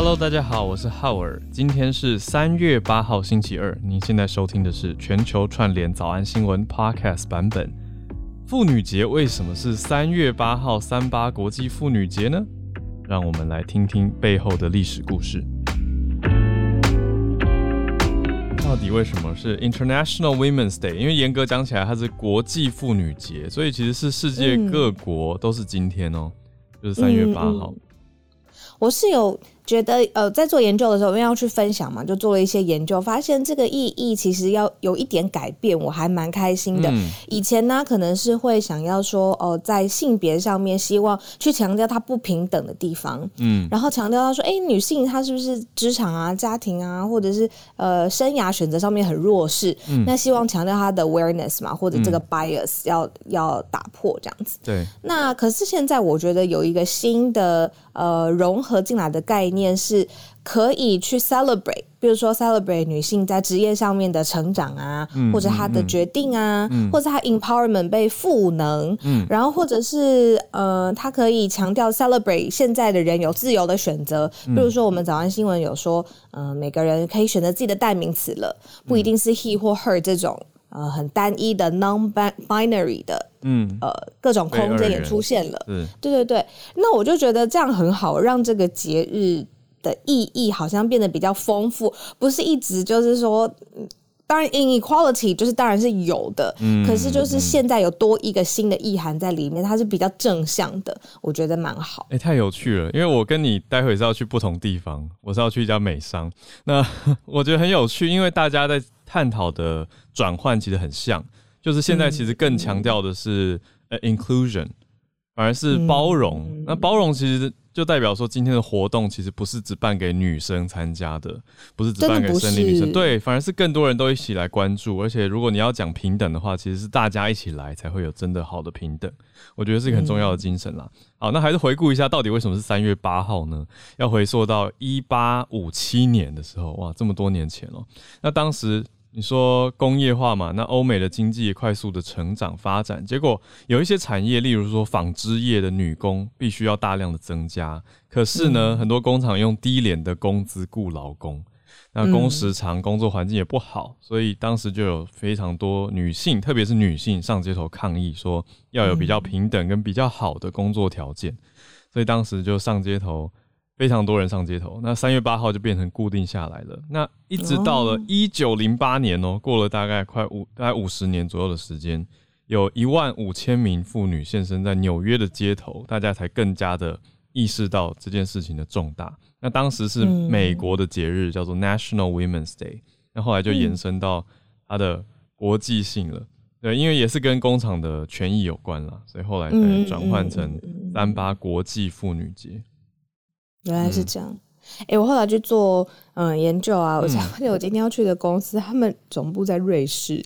Hello，大家好，我是浩尔。今天是三月八号，星期二。您现在收听的是全球串联早安新闻 Podcast 版本。妇女节为什么是三月八号？三八国际妇女节呢？让我们来听听背后的历史故事。到底为什么是 International Women's Day？因为严格讲起来，它是国际妇女节，所以其实是世界各国都是今天哦，就是三月八号。我是有。觉得呃，在做研究的时候，因为要去分享嘛，就做了一些研究，发现这个意义其实要有一点改变，我还蛮开心的。以前呢，可能是会想要说，哦，在性别上面，希望去强调它不平等的地方，嗯，然后强调到说，哎，女性她是不是职场啊、家庭啊，或者是呃生涯选择上面很弱势？嗯，那希望强调她的 awareness 嘛，或者这个 bias 要要打破这样子。对。那可是现在我觉得有一个新的呃融合进来的概念。面是可以去 celebrate，比如说 celebrate 女性在职业上面的成长啊，或者她的决定啊，或者她 empowerment 被赋能，嗯。然后或者是呃，她可以强调 celebrate 现在的人有自由的选择，比如说我们早安新闻有说，呃，每个人可以选择自己的代名词了，不一定是 he 或 her 这种呃很单一的 non binary 的，嗯，呃，各种空间也出现了，对对对，那我就觉得这样很好，让这个节日。的意义好像变得比较丰富，不是一直就是说，当然 inequality 就是当然是有的，嗯，可是就是现在有多一个新的意涵在里面，它是比较正向的，我觉得蛮好。哎，太有趣了，因为我跟你待会是要去不同地方，我是要去一家美商，那 我觉得很有趣，因为大家在探讨的转换其实很像，就是现在其实更强调的是呃 inclusion，反而是包容，那包容其实。就代表说，今天的活动其实不是只办给女生参加的，不是只办给生理女生，对，反而是更多人都一起来关注。而且，如果你要讲平等的话，其实是大家一起来才会有真的好的平等。我觉得是一个很重要的精神啦。好，那还是回顾一下，到底为什么是三月八号呢？要回溯到一八五七年的时候，哇，这么多年前哦。那当时。你说工业化嘛？那欧美的经济快速的成长发展，结果有一些产业，例如说纺织业的女工，必须要大量的增加。可是呢，很多工厂用低廉的工资雇劳工，那工时长，工作环境也不好，所以当时就有非常多女性，特别是女性上街头抗议，说要有比较平等跟比较好的工作条件。所以当时就上街头。非常多人上街头，那三月八号就变成固定下来了。那一直到了一九零八年哦，过了大概快五大概五十年左右的时间，有一万五千名妇女现身在纽约的街头，大家才更加的意识到这件事情的重大。那当时是美国的节日，叫做 National Women's Day，那后来就延伸到它的国际性了。对，因为也是跟工厂的权益有关了，所以后来才转换成三八国际妇女节。原来是这样，哎，我后来去做嗯研究啊，我才发现我今天要去的公司，他们总部在瑞士，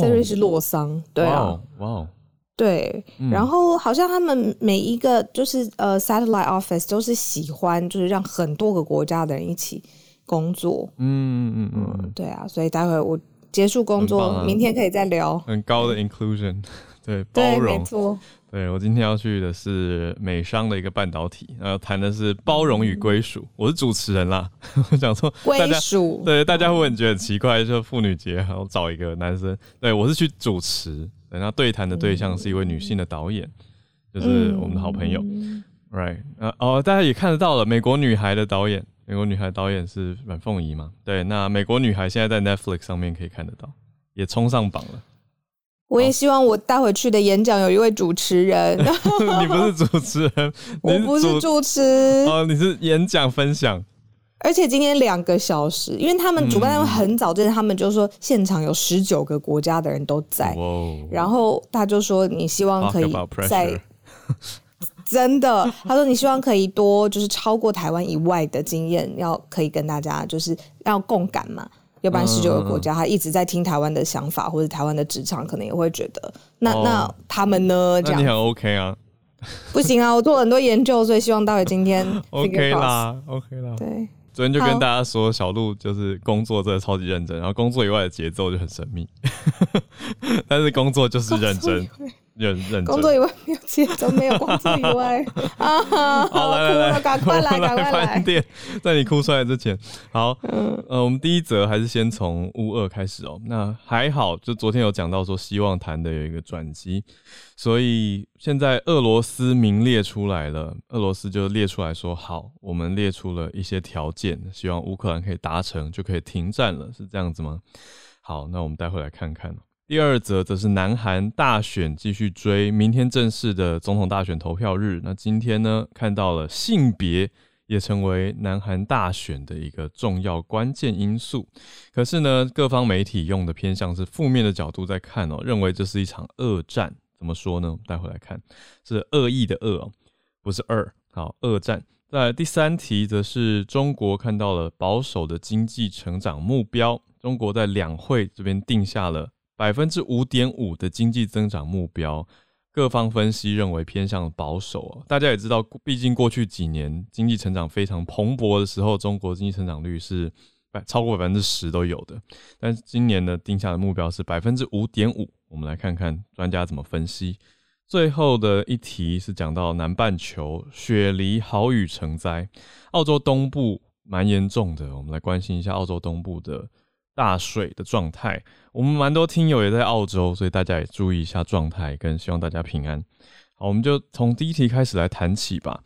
在瑞士洛桑，对啊，哇哦，对，然后好像他们每一个就是呃 satellite office 都是喜欢就是让很多个国家的人一起工作，嗯嗯嗯，对啊，所以待会我结束工作，明天可以再聊，很高的 inclusion，对，包容，没错。对我今天要去的是美商的一个半导体，然后谈的是包容与归属。我是主持人啦，我想说归属，对大家会很觉得很奇怪？就妇女节，还要找一个男生，对我是去主持，然后对谈的对象是一位女性的导演，就是我们的好朋友，right？呃哦，大家也看得到了，美国女孩的导演，美国女孩导演是阮凤仪嘛？对，那美国女孩现在在 Netflix 上面可以看得到，也冲上榜了。我也希望我带回去的演讲有一位主持人。你不是主持人，我不是主持。哦，你是演讲分享。而且今天两个小时，因为他们主办单位很早之前，他们就说现场有十九个国家的人都在。然后他就说你希望可以在 真的，他说你希望可以多就是超过台湾以外的经验，要可以跟大家就是要共感嘛。要不然十九个国家，他一直在听台湾的想法，或者台湾的职场可能也会觉得，那那他们呢？这样你很 OK 啊？不行啊，我做了很多研究，所以希望到今天 OK 啦，OK 啦。对，昨天就跟大家说，小鹿就是工作真的超级认真，然后工作以外的节奏就很神秘，但是工作就是认真。认认工作以外没有节奏，没有工作以外 啊！好，来来来，赶快来，赶快来！饭店，在你哭出来之前，好，呃，我们第一则还是先从乌二开始哦。那还好，就昨天有讲到说，希望谈的有一个转机，所以现在俄罗斯名列出来了，俄罗斯就列出来说，好，我们列出了一些条件，希望乌克兰可以达成，就可以停战了，是这样子吗？好，那我们待会来看看。第二则则是南韩大选继续追，明天正式的总统大选投票日。那今天呢，看到了性别也成为南韩大选的一个重要关键因素。可是呢，各方媒体用的偏向是负面的角度在看哦，认为这是一场恶战。怎么说呢？待会来看，是恶意的恶，不是二。好，恶战。在第三题，则是中国看到了保守的经济成长目标。中国在两会这边定下了。百分之五点五的经济增长目标，各方分析认为偏向保守。大家也知道，毕竟过去几年经济成长非常蓬勃的时候，中国经济成长率是百超过百分之十都有的。但是今年呢，定下的目标是百分之五点五。我们来看看专家怎么分析。最后的一题是讲到南半球雪梨豪雨成灾，澳洲东部蛮严重的。我们来关心一下澳洲东部的。大水的状态，我们蛮多听友也在澳洲，所以大家也注意一下状态，跟希望大家平安。好，我们就从第一题开始来谈起吧。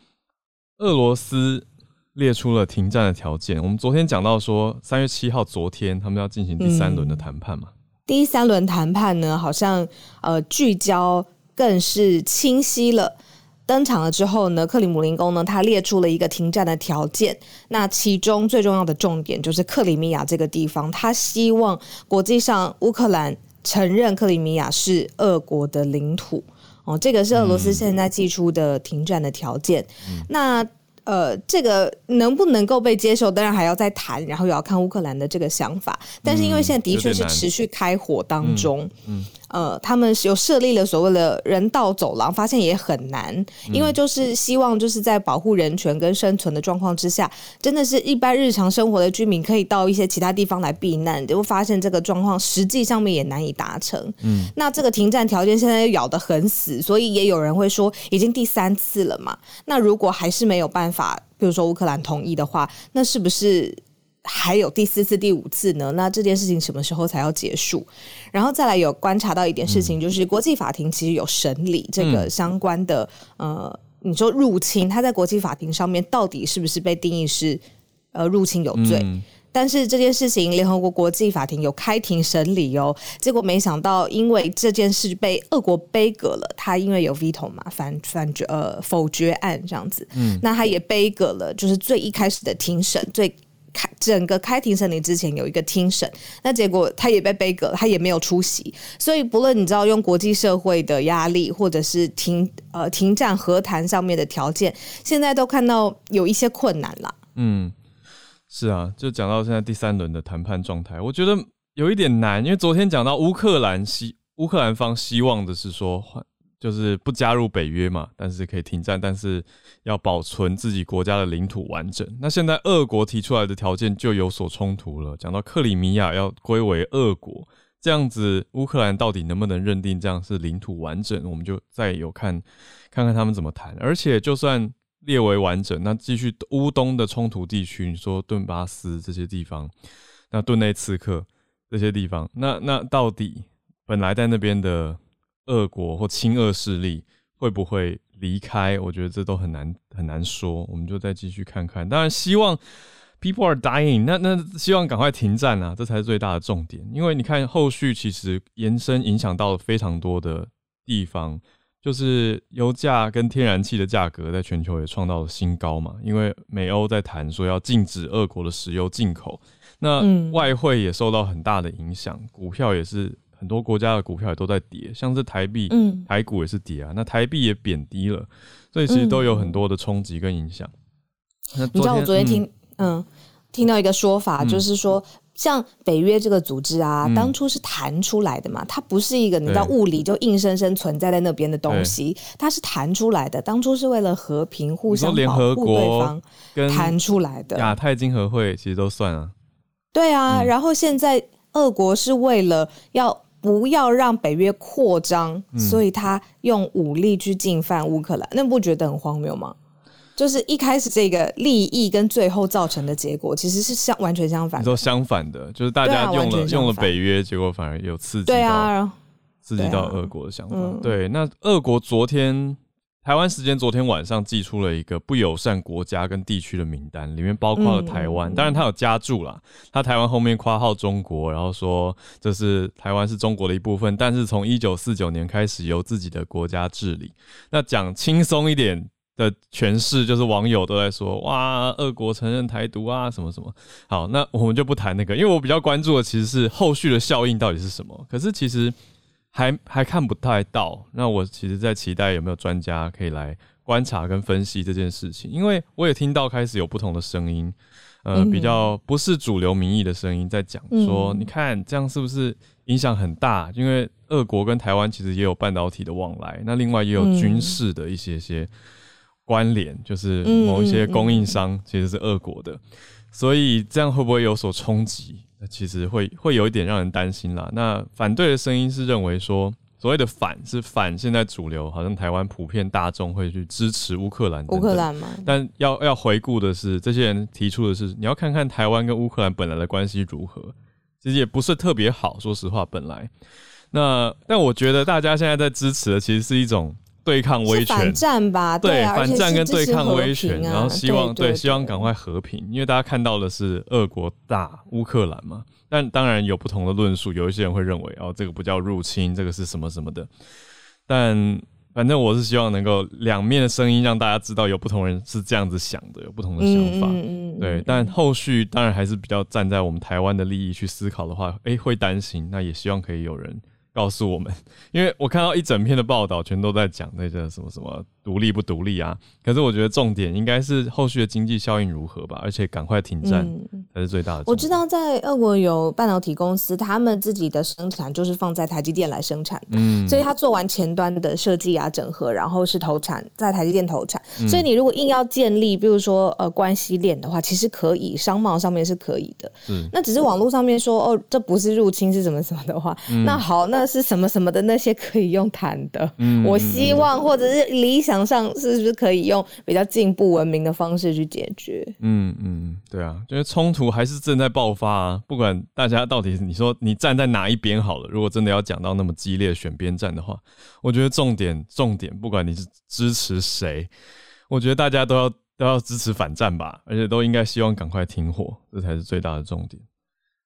俄罗斯列出了停战的条件。我们昨天讲到说，三月七号，昨天他们要进行第三轮的谈判嘛？第三轮谈判呢，好像呃聚焦更是清晰了。登场了之后呢，克里姆林宫呢，他列出了一个停战的条件。那其中最重要的重点就是克里米亚这个地方，他希望国际上乌克兰承认克里米亚是俄国的领土。哦，这个是俄罗斯现在寄出的停战的条件。那呃，这个能不能够被接受，当然还要再谈，然后也要看乌克兰的这个想法。但是因为现在的确是持续开火当中。呃，他们有设立了所谓的人道走廊，发现也很难，因为就是希望就是在保护人权跟生存的状况之下，真的是一般日常生活的居民可以到一些其他地方来避难，就会发现这个状况实际上面也难以达成。嗯，那这个停战条件现在又咬得很死，所以也有人会说，已经第三次了嘛。那如果还是没有办法，比如说乌克兰同意的话，那是不是？还有第四次、第五次呢？那这件事情什么时候才要结束？然后再来有观察到一点事情，就是国际法庭其实有审理这个相关的呃，你说入侵，他在国际法庭上面到底是不是被定义是呃入侵有罪？但是这件事情，联合国国际法庭有开庭审理哦，结果没想到因为这件事被俄国背革了，他因为有 veto 嘛，反反决呃否决案这样子，嗯，那他也背革了，就是最一开始的庭审最。开整个开庭审理之前有一个听审，那结果他也被背革，他也没有出席。所以不论你知道用国际社会的压力，或者是停呃停战和谈上面的条件，现在都看到有一些困难了。嗯，是啊，就讲到现在第三轮的谈判状态，我觉得有一点难，因为昨天讲到乌克兰希乌克兰方希望的是说换。就是不加入北约嘛，但是可以停战，但是要保存自己国家的领土完整。那现在俄国提出来的条件就有所冲突了，讲到克里米亚要归为俄国，这样子乌克兰到底能不能认定这样是领土完整？我们就再有看看看他们怎么谈。而且就算列为完整，那继续乌东的冲突地区，你说顿巴斯这些地方，那顿内刺客这些地方，那那到底本来在那边的？俄国或亲俄势力会不会离开？我觉得这都很难很难说。我们就再继续看看。当然，希望 people are dying，那那希望赶快停战啊，这才是最大的重点。因为你看后续其实延伸影响到了非常多的地方，就是油价跟天然气的价格在全球也创造了新高嘛。因为美欧在谈说要禁止俄国的石油进口，那外汇也受到很大的影响，股票也是。很多国家的股票也都在跌，像是台币、台股也是跌啊。那台币也贬低了，所以其实都有很多的冲击跟影响。你知道我昨天听，嗯，听到一个说法，就是说，像北约这个组织啊，当初是弹出来的嘛，它不是一个你知道物理就硬生生存在在那边的东西，它是弹出来的。当初是为了和平、互相保护对方弹出来的。亚太经合会其实都算啊。对啊，然后现在俄国是为了要。不要让北约扩张，所以他用武力去进犯乌克兰，那不觉得很荒谬吗？就是一开始这个利益跟最后造成的结果，其实是相完全相反。你说相反的，就是大家用了用了北约，结果反而有刺激对啊，刺激到俄国的想法。对，那俄国昨天台湾时间昨天晚上寄出了一个不友善国家跟地区的名单，里面包括了台湾。当然，他有加注啦，他台湾后面括号中国，然后说这是台湾是中国的一部分，但是从一九四九年开始由自己的国家治理。那讲轻松一点。的诠释就是网友都在说哇，俄国承认台独啊，什么什么。好，那我们就不谈那个，因为我比较关注的其实是后续的效应到底是什么。可是其实还还看不太到。那我其实在期待有没有专家可以来观察跟分析这件事情，因为我也听到开始有不同的声音，呃，比较不是主流民意的声音在讲说，你看这样是不是影响很大？因为俄国跟台湾其实也有半导体的往来，那另外也有军事的一些些。关联就是某一些供应商其实是俄国的，所以这样会不会有所冲击？那其实会会有一点让人担心啦。那反对的声音是认为说，所谓的反是反现在主流，好像台湾普遍大众会去支持乌克兰。乌克兰吗？但要要回顾的是，这些人提出的是，你要看看台湾跟乌克兰本来的关系如何，其实也不是特别好。说实话，本来那但我觉得大家现在在支持的，其实是一种。对抗威权，反战吧？对，反战跟对抗威权，然后希望对希望赶快和平，因为大家看到的是俄国打乌克兰嘛。但当然有不同的论述，有一些人会认为哦，这个不叫入侵，这个是什么什么的。但反正我是希望能够两面的声音让大家知道，有不同人是这样子想的，有不同的想法。对，但后续当然还是比较站在我们台湾的利益去思考的话，哎，会担心。那也希望可以有人。告诉我们，因为我看到一整篇的报道，全都在讲那个什么什么。独立不独立啊？可是我觉得重点应该是后续的经济效应如何吧，而且赶快停战才是最大的。我知道在俄国有半导体公司，他们自己的生产就是放在台积电来生产，嗯，所以他做完前端的设计啊、整合，然后是投产在台积电投产。所以你如果硬要建立，比如说呃关系链的话，其实可以商贸上面是可以的。嗯，那只是网络上面说哦，这不是入侵是什么什么的话，那好，那是什么什么的那些可以用谈的。嗯，我希望或者是理想。上是不是可以用比较进步文明的方式去解决？嗯嗯，对啊，因为冲突还是正在爆发啊。不管大家到底你说你站在哪一边好了，如果真的要讲到那么激烈选边站的话，我觉得重点重点，不管你是支持谁，我觉得大家都要都要支持反战吧，而且都应该希望赶快停火，这才是最大的重点。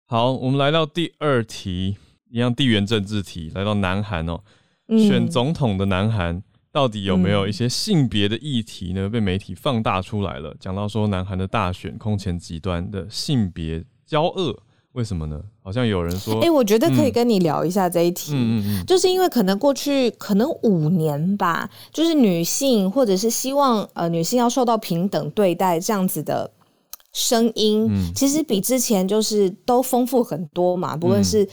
好，我们来到第二题，一样地缘政治题，来到南韩哦，选总统的南韩。到底有没有一些性别的议题呢？被媒体放大出来了，讲到说南韩的大选空前极端的性别交恶，为什么呢？好像有人说，哎，我觉得可以跟你聊一下这一题，嗯嗯嗯，就是因为可能过去可能五年吧，就是女性或者是希望呃女性要受到平等对待这样子的声音，其实比之前就是都丰富很多嘛，不论是。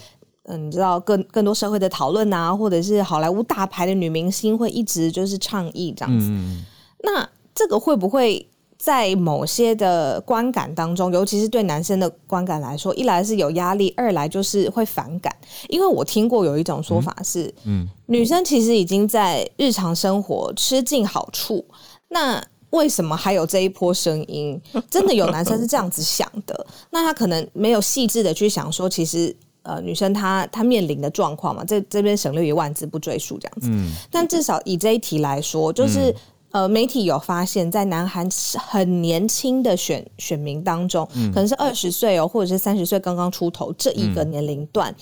嗯，你知道更更多社会的讨论啊，或者是好莱坞大牌的女明星会一直就是倡议这样子。那这个会不会在某些的观感当中，尤其是对男生的观感来说，一来是有压力，二来就是会反感？因为我听过有一种说法是，嗯，女生其实已经在日常生活吃尽好处，那为什么还有这一波声音？真的有男生是这样子想的？那他可能没有细致的去想说，其实。呃，女生她她面临的状况嘛，这这边省略一万字不赘述这样子。嗯，但至少以这一题来说，就是呃，媒体有发现，在南韩很年轻的选选民当中，可能是二十岁哦，或者是三十岁刚刚出头这一个年龄段，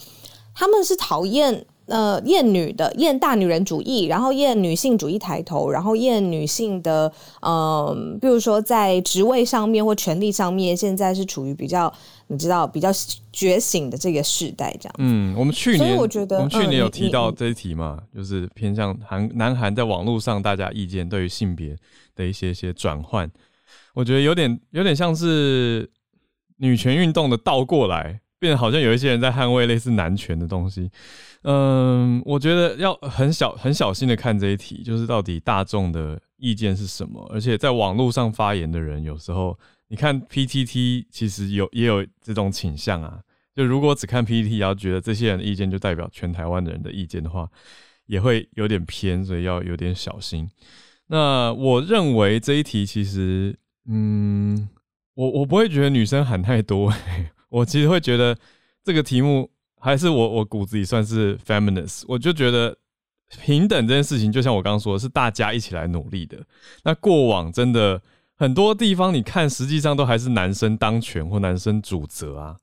他们是讨厌呃厌女的，厌大女人主义，然后厌女性主义抬头，然后厌女性的呃，比如说在职位上面或权力上面，现在是处于比较。你知道比较觉醒的这个时代，这样。嗯，我们去年，我觉得我们去年有提到这一题嘛，就是偏向韩南韩在网络上大家意见对于性别的一些些转换，我觉得有点有点像是女权运动的倒过来，变得好像有一些人在捍卫类似男权的东西。嗯，我觉得要很小很小心的看这一题，就是到底大众的意见是什么，而且在网络上发言的人有时候。你看 PTT 其实有也有这种倾向啊，就如果只看 PPT，然后觉得这些人的意见就代表全台湾的人的意见的话，也会有点偏，所以要有点小心。那我认为这一题其实，嗯，我我不会觉得女生喊太多，我其实会觉得这个题目还是我我骨子里算是 feminist，我就觉得平等这件事情，就像我刚刚说的，是大家一起来努力的。那过往真的很多地方，你看实际上都还是男生当权或男生主责啊。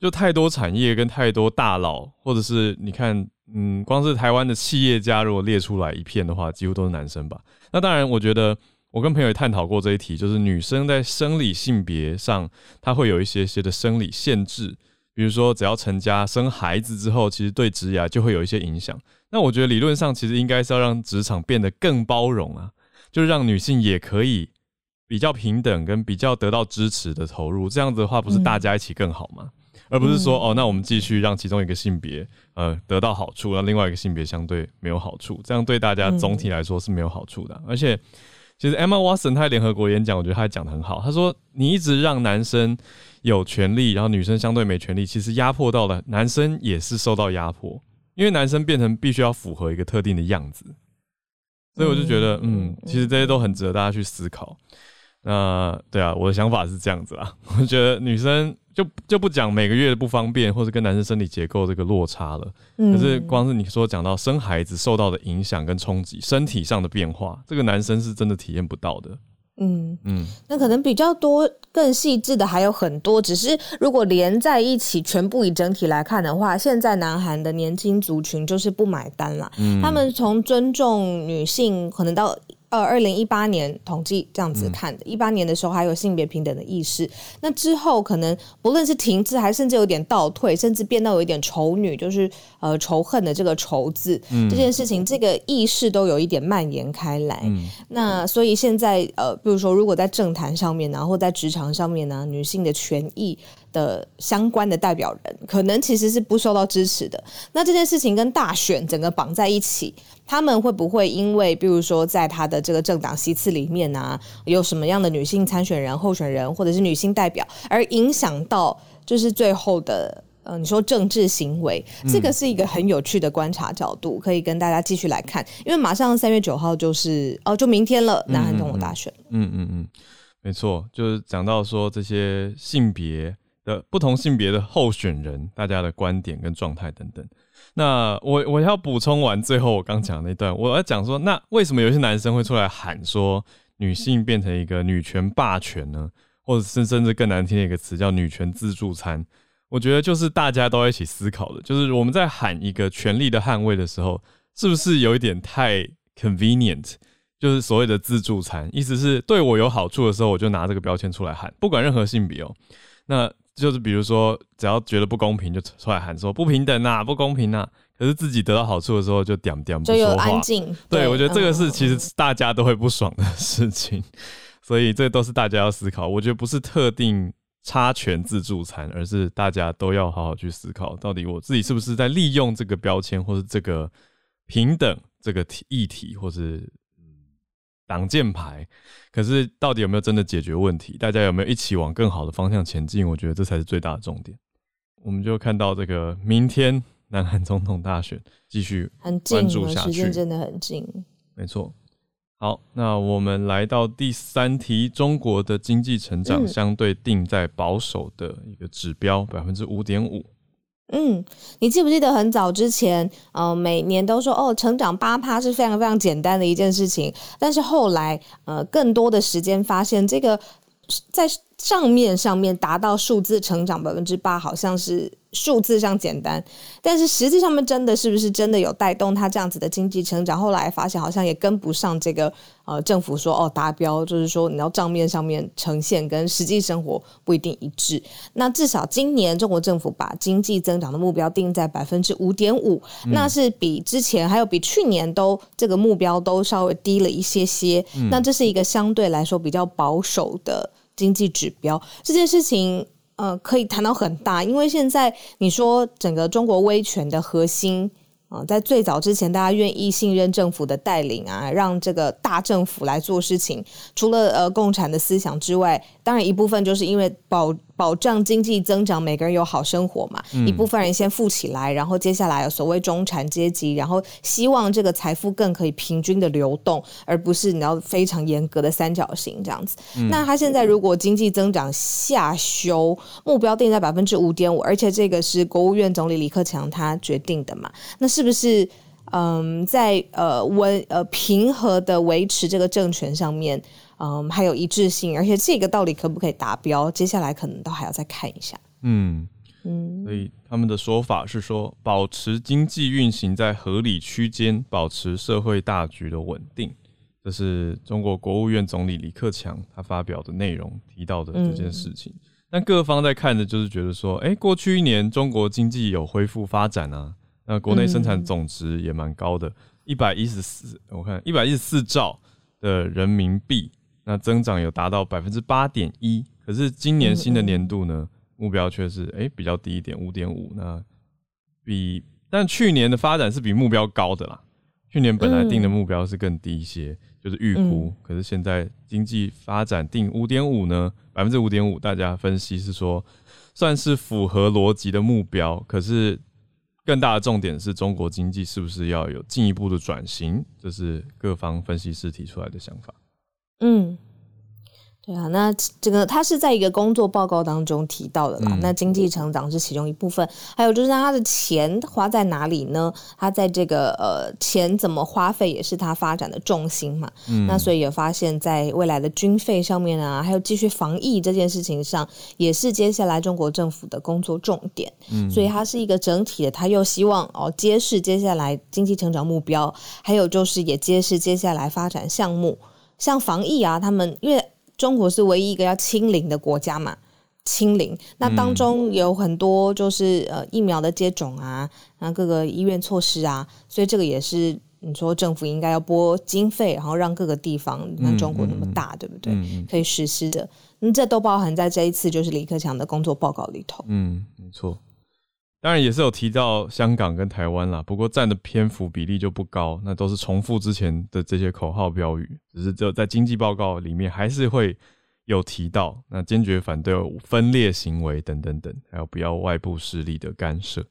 就太多产业跟太多大佬，或者是你看，嗯，光是台湾的企业家，如果列出来一片的话，几乎都是男生吧。那当然，我觉得我跟朋友也探讨过这一题，就是女生在生理性别上，她会有一些些的生理限制，比如说只要成家生孩子之后，其实对职涯就会有一些影响。那我觉得理论上其实应该是要让职场变得更包容啊，就是让女性也可以比较平等跟比较得到支持的投入，这样子的话，不是大家一起更好吗？而不是说哦，那我们继续让其中一个性别呃得到好处，让另外一个性别相对没有好处，这样对大家总体来说是没有好处的。而且，其实 Emma Watson 他在联合国演讲，我觉得她讲的很好。她说，你一直让男生有权利，然后女生相对没权利，其实压迫到了男生也是受到压迫，因为男生变成必须要符合一个特定的样子。所以我就觉得，嗯，其实这些都很值得大家去思考。那对啊，我的想法是这样子啊，我觉得女生。就就不讲每个月的不方便，或者跟男生身体结构这个落差了。可是光是你说讲到生孩子受到的影响跟冲击，身体上的变化，这个男生是真的体验不到的。嗯嗯，那可能比较多、更细致的还有很多。只是如果连在一起，全部以整体来看的话，现在南韩的年轻族群就是不买单了。他们从尊重女性，可能到。呃，二零一八年统计这样子看的，一八年的时候还有性别平等的意识，那之后可能不论是停滞，还甚至有点倒退，甚至变到有一点仇女，就是呃仇恨的这个仇字，这件事情，这个意识都有一点蔓延开来。那所以现在呃，比如说如果在政坛上面呢，或在职场上面呢，女性的权益。的相关的代表人可能其实是不受到支持的。那这件事情跟大选整个绑在一起，他们会不会因为，比如说在他的这个政党席次里面啊，有什么样的女性参选人、候选人或者是女性代表，而影响到就是最后的呃，你说政治行为，这个是一个很有趣的观察角度，可以跟大家继续来看。因为马上三月九号就是哦，就明天了，南韩总统大选。嗯嗯嗯，没错，就是讲到说这些性别。的不同性别的候选人，大家的观点跟状态等等。那我我要补充完最后我刚讲那段，我要讲说，那为什么有些男生会出来喊说女性变成一个女权霸权呢？或者是甚至更难听的一个词叫女权自助餐？我觉得就是大家都要一起思考的，就是我们在喊一个权力的捍卫的时候，是不是有一点太 convenient？就是所谓的自助餐，意思是对我有好处的时候，我就拿这个标签出来喊，不管任何性别哦。那就是比如说，只要觉得不公平，就出来喊说不平等呐，不公平呐。可是自己得到好处的时候，就点点不说话。对，我觉得这个是其实大家都会不爽的事情，所以这都是大家要思考。我觉得不是特定插权自助餐，而是大家都要好好去思考，到底我自己是不是在利用这个标签，或是这个平等这个议题，或是。挡箭牌，可是到底有没有真的解决问题？大家有没有一起往更好的方向前进？我觉得这才是最大的重点。我们就看到这个明天南韩总统大选继续关注下去，时间真的很近。没错。好，那我们来到第三题：中国的经济成长相对定在保守的一个指标，百分之五点五。嗯，你记不记得很早之前，呃，每年都说哦，成长八趴是非常非常简单的一件事情，但是后来，呃，更多的时间发现这个在上面上面达到数字成长百分之八，好像是。数字上简单，但是实际上面真的是不是真的有带动它这样子的经济成长？后来发现好像也跟不上这个呃政府说哦达标，就是说你要账面上面呈现跟实际生活不一定一致。那至少今年中国政府把经济增长的目标定在百分之五点五，那是比之前还有比去年都这个目标都稍微低了一些些。那这是一个相对来说比较保守的经济指标。这件事情。呃，可以谈到很大，因为现在你说整个中国威权的核心。啊，在最早之前，大家愿意信任政府的带领啊，让这个大政府来做事情。除了呃共产的思想之外，当然一部分就是因为保保障经济增长，每个人有好生活嘛。一部分人先富起来，然后接下来有所谓中产阶级，然后希望这个财富更可以平均的流动，而不是你要非常严格的三角形这样子。那他现在如果经济增长下修，目标定在百分之五点五，而且这个是国务院总理李克强他决定的嘛？那是不是嗯，在呃稳呃平和的维持这个政权上面？嗯，还有一致性，而且这个到底可不可以达标？接下来可能都还要再看一下。嗯嗯，所以他们的说法是说，保持经济运行在合理区间，保持社会大局的稳定，这是中国国务院总理李克强他发表的内容提到的这件事情。但各方在看的就是觉得说，哎，过去一年中国经济有恢复发展啊，那国内生产总值也蛮高的，一百一十四，我看一百一十四兆的人民币。那增长有达到百分之八点一，可是今年新的年度呢，目标却是哎比较低一点，五点五。那比但去年的发展是比目标高的啦。去年本来定的目标是更低一些，就是预估。可是现在经济发展定五点五呢，百分之五点五，大家分析是说算是符合逻辑的目标。可是更大的重点是中国经济是不是要有进一步的转型？这是各方分析师提出来的想法。嗯，对啊，那这个他是在一个工作报告当中提到的啦。那经济成长是其中一部分，还有就是他的钱花在哪里呢？他在这个呃钱怎么花费也是他发展的重心嘛。嗯那所以也发现，在未来的军费上面啊，还有继续防疫这件事情上，也是接下来中国政府的工作重点。嗯，所以它是一个整体的，他又希望哦揭示接下来经济成长目标，还有就是也揭示接下来发展项目。像防疫啊，他们因为中国是唯一一个要清零的国家嘛，清零那当中有很多就是呃疫苗的接种啊，然后各个医院措施啊，所以这个也是你说政府应该要拨经费，然后让各个地方，你看中国那么大，对不对？可以实施的，那这都包含在这一次就是李克强的工作报告里头。嗯，没错。当然也是有提到香港跟台湾啦，不过占的篇幅比例就不高，那都是重复之前的这些口号标语，只是就在经济报告里面还是会有提到，那坚决反对分裂行为等等等，还有不要外部势力的干涉。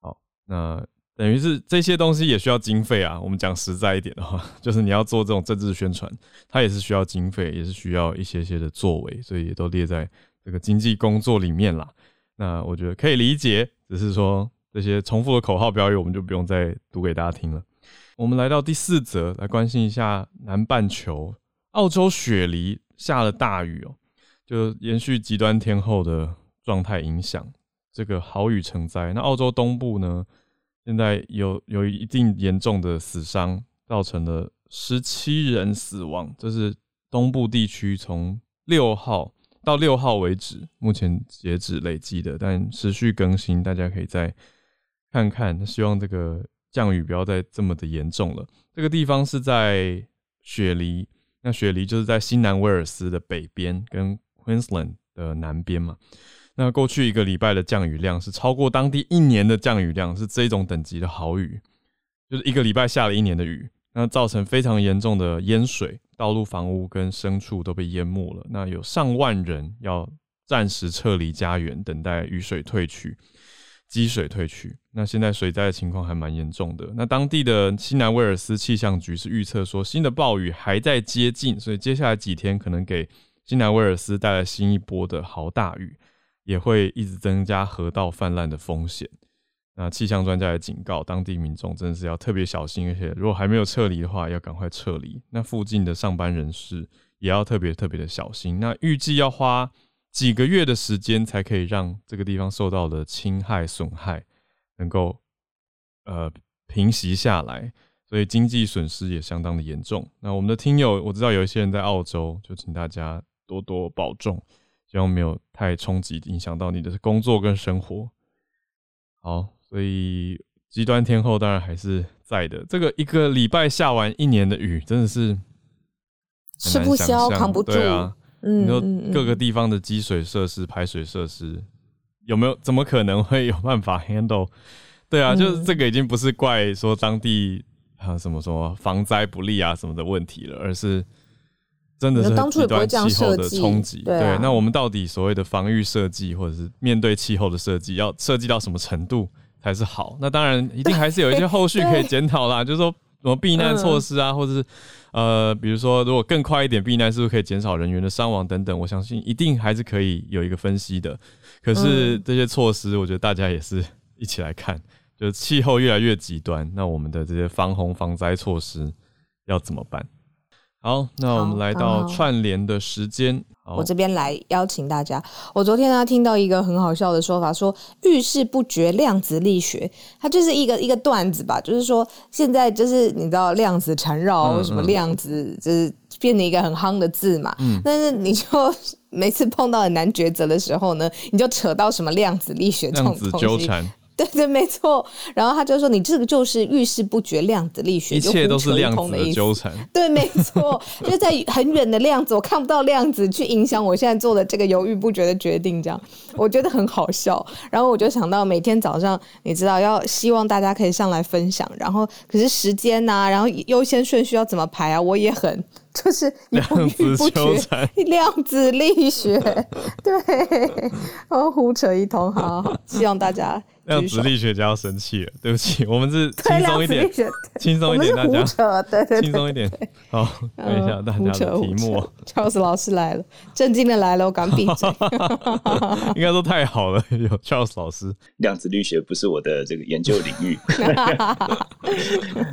好，那等于是这些东西也需要经费啊。我们讲实在一点的话，就是你要做这种政治宣传，它也是需要经费，也是需要一些些的作为，所以也都列在这个经济工作里面啦。那我觉得可以理解。只是说这些重复的口号标语，我们就不用再读给大家听了。我们来到第四则，来关心一下南半球，澳洲雪梨下了大雨哦，就延续极端天候的状态影响，这个豪雨成灾。那澳洲东部呢，现在有有一定严重的死伤，造成了十七人死亡，这是东部地区从六号。到六号为止，目前截止累计的，但持续更新，大家可以再看看。希望这个降雨不要再这么的严重了。这个地方是在雪梨，那雪梨就是在新南威尔斯的北边，跟 Queensland 的南边嘛。那过去一个礼拜的降雨量是超过当地一年的降雨量，是这种等级的好雨，就是一个礼拜下了一年的雨。那造成非常严重的淹水，道路、房屋跟牲畜都被淹没了。那有上万人要暂时撤离家园，等待雨水退去、积水退去。那现在水灾的情况还蛮严重的。那当地的西南威尔斯气象局是预测说，新的暴雨还在接近，所以接下来几天可能给西南威尔斯带来新一波的豪大雨，也会一直增加河道泛滥的风险。那气象专家也警告当地民众，真的是要特别小心，而且如果还没有撤离的话，要赶快撤离。那附近的上班人士也要特别特别的小心。那预计要花几个月的时间，才可以让这个地方受到的侵害损害能够呃平息下来，所以经济损失也相当的严重。那我们的听友，我知道有一些人在澳洲，就请大家多多保重，希望没有太冲击影响到你的工作跟生活。好。所以极端天后当然还是在的。这个一个礼拜下完一年的雨，真的是吃不消、扛不住啊！你说各个地方的积水设施、排水设施有没有？怎么可能会有办法 handle？对啊，就是这个已经不是怪说当地啊什么什么防灾不利啊什么的问题了，而是真的是当初也极不会这样端气候的冲击。对啊那我们到底所谓的防御设计，或者是面对气候的设计，要设计到什么程度才是好？那当然，一定还是有一些后续可以检讨啦，就是说什么避难措施啊，或者是呃，比如说如果更快一点避难，是不是可以减少人员的伤亡等等？我相信一定还是可以有一个分析的。可是这些措施，我觉得大家也是一起来看，就是气候越来越极端，那我们的这些防洪防灾措施要怎么办？好，那我们好来到串联的时间。我这边来邀请大家。我昨天呢听到一个很好笑的说法，说遇事不决量子力学，它就是一个一个段子吧，就是说现在就是你知道量子缠绕，什么量子就是变成一个很夯的字嘛？但是你就 每次碰到很难抉择的时候呢，你就扯到什么量子力学这量子种东西。纠缠，对对，没错。然后他就说，你这个就是遇事不决量子力学，一切都是量子纠缠。对，没错，就在很远的量子，我看不到量子去影响我现在做的这个犹豫不决的决定，这样我觉得很好笑。然后我就想到每天早上，你知道要希望大家可以上来分享，然后可是时间呐、然后优先顺序要怎么排啊，我也很就是 犹量子豫不决。纠缠，量子力学，对，然后胡扯一通，好，希望大家量子力学家要生气了，对不起，我们是轻松一点轻松一点，大家，对对对，轻松一点。好，看一下大家的题目，Charles 老师来了，震惊的来了，我敢闭嘴。应该说太好了，有 Charles 老师。量子力学不是我的这个研究领域。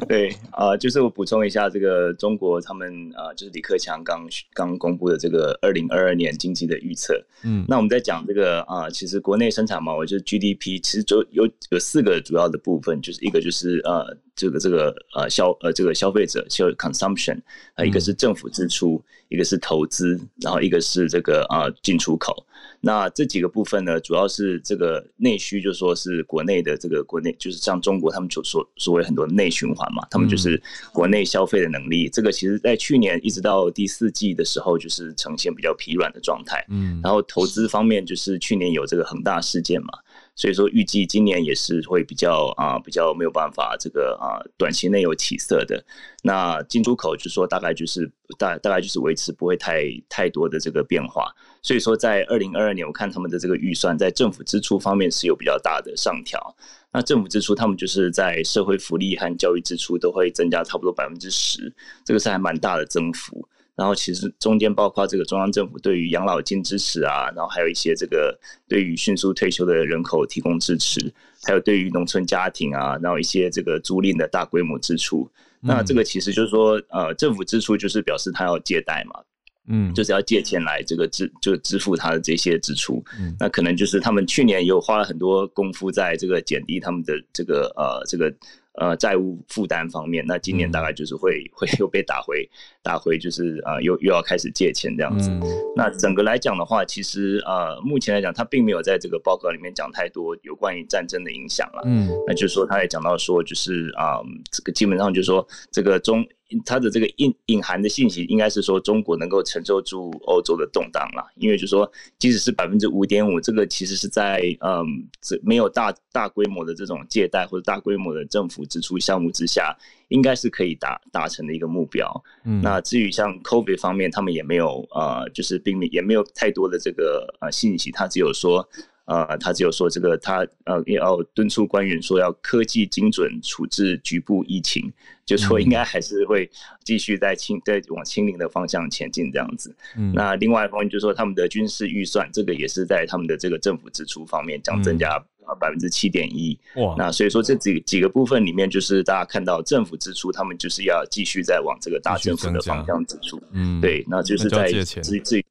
对啊、呃就是我补充一下，这个中国他们啊、呃就是李克强刚刚公布的这个二零二二年经济的预测。嗯那我们在讲这个啊、其实国内生产嘛，我就是 GDP，其实就有有四个主要的部分，就是一个就是呃这个这个呃消呃这个消费者消 consumption，啊、一个是政府支出，一个是投资，然后一个是这个啊、进出口。那这几个部分呢，主要是这个内需，就说是国内的这个国内，就是像中国他们所所所谓很多内循环嘛，他们就是国内消费的能力。这个其实在去年一直到第四季的时候，就是呈现比较疲软的状态。嗯然后投资方面，就是去年有这个恒大事件嘛，所以说预计今年也是会比较啊、比较没有办法这个啊、短期内有起色的。那进出口就是说大概就是大大概就是维持不会太太多的这个变化。所以说在二零二二年，我看他们的这个预算在政府支出方面是有比较大的上调。那政府支出，他们就是在社会福利和教育支出都会增加差不多百分之十，这个是还蛮大的增幅。然后其实中间包括这个中央政府对于养老金支持啊，然后还有一些这个对于迅速退休的人口提供支持，还有对于农村家庭啊，然后一些这个租赁的大规模支出。那这个其实就是说，呃，政府支出就是表示他要借贷嘛，嗯，就是要借钱来这个支就支付他的这些支出。嗯那可能就是他们去年也有花了很多功夫在这个减低他们的这个呃这个呃债务负担方面。那今年大概就是会会又被打回打回就是呃又又要开始借钱这样子。嗯那整个来讲的话，其实呃目前来讲，他并没有在这个报告里面讲太多有关于战争的影响了。嗯那就是说，他也讲到说，就是啊、这个基本上就是说，这个中它的这个隐隐含的信息，应该是说中国能够承受住欧洲的动荡啦。因为就是说，即使是百分之五点五，这个其实是在嗯，这没有大大规模的这种借贷或者大规模的政府支出项目之下，应该是可以达达成的一个目标。嗯，那至于像 COVID 方面，他们也没有呃，就是并没也没有太多的这个呃信息，他只有说呃，他只有说这个他呃要敦促官员说要科技精准处置局部疫情，就说应该还是会继续在清在往清零的方向前进这样子。嗯那另外一方面就是说他们的军事预算，这个也是在他们的这个政府支出方面将增加百分之七点一。哇，那所以说这几几个部分里面，就是大家看到政府支出，他们就是要继续在往这个大政府的方向支出。嗯，对，那就是在至于至于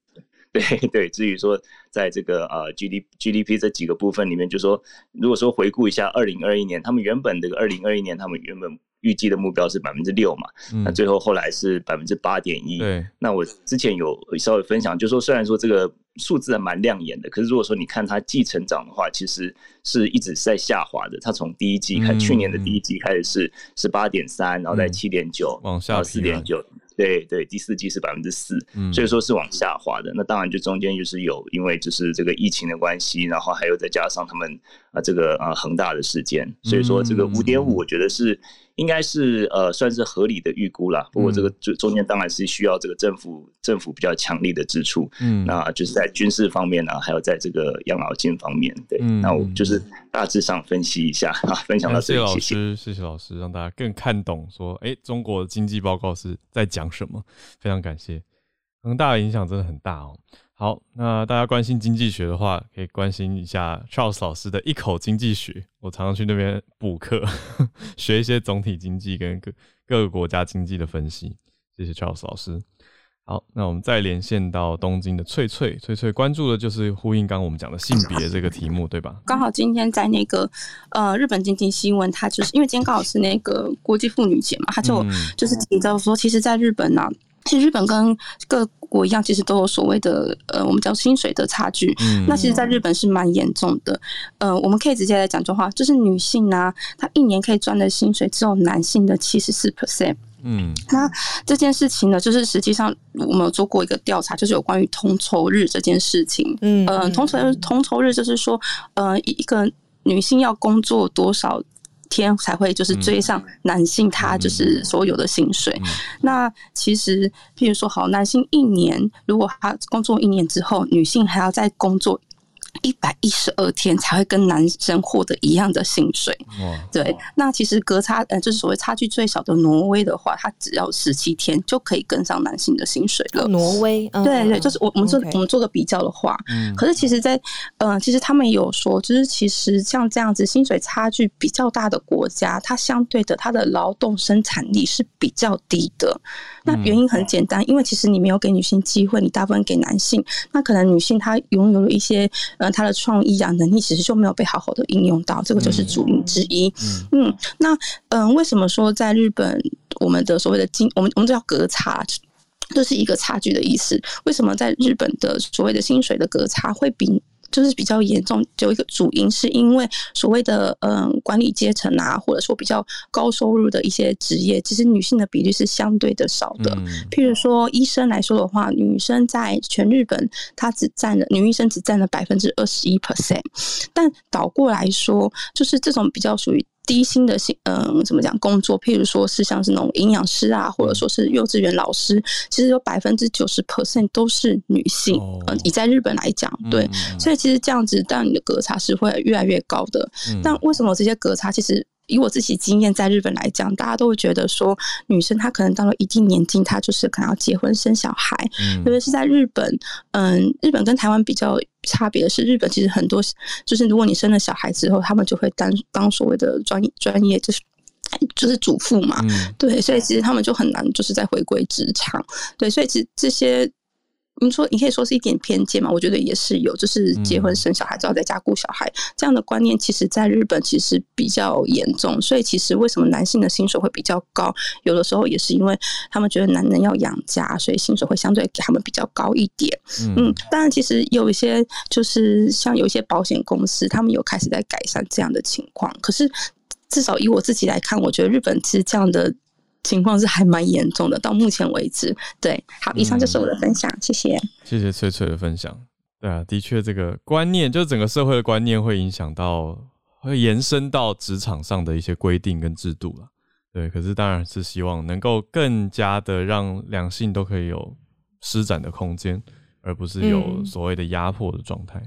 对对，至于说在这个呃 G D G D P 这几个部分里面，就说如果说回顾一下二零二一年，他们原本这个二零二一年他们原本预计的目标是百分之六嘛，嗯。那最后后来是百分之八点一。对，那我之前有稍微分享，就说虽然说这个数字还蛮亮眼的，可是如果说你看它既成长的话，其实是一直在下滑的。它从第一季开，嗯去年的第一季开始是十八点三，然后在嗯。七点九，往下到四点九，对对，第四季是百分之四，嗯。所以说是往下滑的。那当然就中间就是有因为就是这个疫情的关系，然后还有再加上他们啊这个啊恒大的事件，所以说这个嗯五点五，我觉得是应该是呃算是合理的预估啦。不过这个中中间当然是需要这个政府政府比较强力的支出，嗯，那就是在军事方面呢，还有在这个养老金方面，对，那我就是大致上分析一下啊，分享到这里，谢谢谢谢。老师，让大家更看懂说，哎，中国经济报告是在讲什么，非常感谢，恒大的影响真的很大哦。好，那大家关心经济学的话，可以关心一下 Charles 老师的一口经济学。我常常去那边补课，学一些总体经济跟各各个国家经济的分析。谢谢 Charles 老师。好，那我们再连线到东京的翠翠，翠翠关注的就是呼应刚刚我们讲的性别这个题目，对吧？刚好今天在那个呃日本经济新闻，它就是因为今天刚好是那个国际妇女节嘛，它就就是提到说，其实，在日本呢。其实日本跟各国一样，其实都有所谓的呃，我们叫薪水的差距。嗯，那其实，在日本是蛮严重的。呃，我们可以直接来讲的话，就是女性呢，她一年可以赚的薪水只有男性的七十四 percent。嗯，那这件事情呢，就是实际上我们有做过一个调查，就是有关于同酬日这件事情。嗯，呃，同酬同酬日就是说，呃，一个女性要工作多少？天才会就是追上男性，他就是所有的薪水。那其实，譬如说，好，男性一年如果他工作一年之后，女性还要再工作。一百一十二天才会跟男生获得一样的薪水。对，那其实隔差呃，就是所谓差距最小的挪威的话，它只要十七天就可以跟上男性的薪水了。挪威，嗯对对，就是我我们做我们做个比较的话，嗯，可是其实，在呃，其实他们有说，就是其实像这样子薪水差距比较大的国家，它相对的它的劳动生产力是比较低的。那原因很简单，因为其实你没有给女性机会，你大部分给男性，那可能女性她拥有了一些。呃，他的创意啊能力其实就没有被好好的应用到，这个就是主因之一。嗯，那嗯，为什么说在日本我们的所谓的金，我们我们叫隔差，这是一个差距的意思？为什么在日本的所谓的薪水的隔差会比？就是比较严重，有一个主因是因为所谓的嗯管理阶层啊，或者说比较高收入的一些职业，其实女性的比例是相对的少的。譬如说医生来说的话，女生在全日本她只占了女医生只占了百分之二十一 percent，但倒过来说，就是这种比较属于。低薪的薪，嗯，怎么讲？工作，譬如说是像是那种营养师啊，或者说是幼稚园老师，其实有百分之九十 percent 都是女性。嗯，以在日本来讲，对，所以其实这样子，但你的隔差是会越来越高的。但为什么这些隔差其实？以我自己经验，在日本来讲，大家都会觉得说，女生她可能到了一定年纪，她就是可能要结婚生小孩。嗯特别是在日本，嗯，日本跟台湾比较差别是，日本其实很多就是如果你生了小孩之后，他们就会当当所谓的专专业，就是就是主妇嘛。对，所以其实他们就很难就是在回归职场。对，所以其实这些。你说，你可以说是一点偏见嘛？我觉得也是有，就是结婚生小孩，之后在家顾小孩这样的观念，其实在日本其实比较严重。所以，其实为什么男性的薪水会比较高？有的时候也是因为他们觉得男人要养家，所以薪水会相对给他们比较高一点。嗯，当然，其实有一些就是像有一些保险公司，他们有开始在改善这样的情况。可是，至少以我自己来看，我觉得日本其实这样的。情况是还蛮严重的，到目前为止。对，好，以上就是我的分享，谢谢。谢谢翠翠的分享。对啊，的确，这个观念就是整个社会的观念，会影响到，会延伸到职场上的一些规定跟制度了。对，可是当然是希望能够更加的让两性都可以有施展的空间。而不是有所谓的压迫的状态。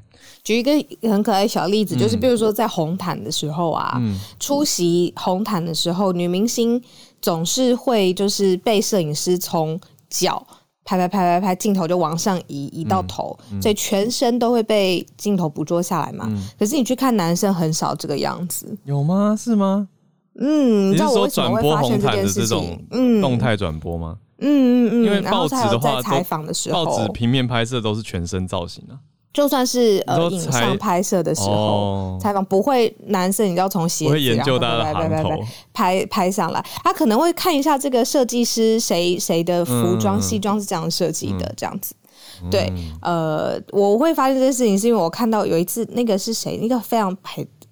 举一个很可爱小例子，就是比如说在红毯的时候啊，出席红毯的时候，女明星总是会就是被摄影师从脚拍拍拍拍拍，镜头就往上移移到头，所以全身都会被镜头捕捉下来嘛。可是你去看男生很少这个样子，有吗？是吗？嗯，你知道我转播红毯的这种动态转播吗？嗯嗯嗯，因为报纸的话，采访的时候，报纸平面拍摄都是全身造型啊。就算是呃影像拍摄的时候，采访不会男生，你要从鞋子研究他的行头。拍拍上来，他可能会看一下这个设计师谁谁的服装西装是这样设计的，这样子。对，呃，我会发现这件事情是因为我看到有一次那个是谁，那个非常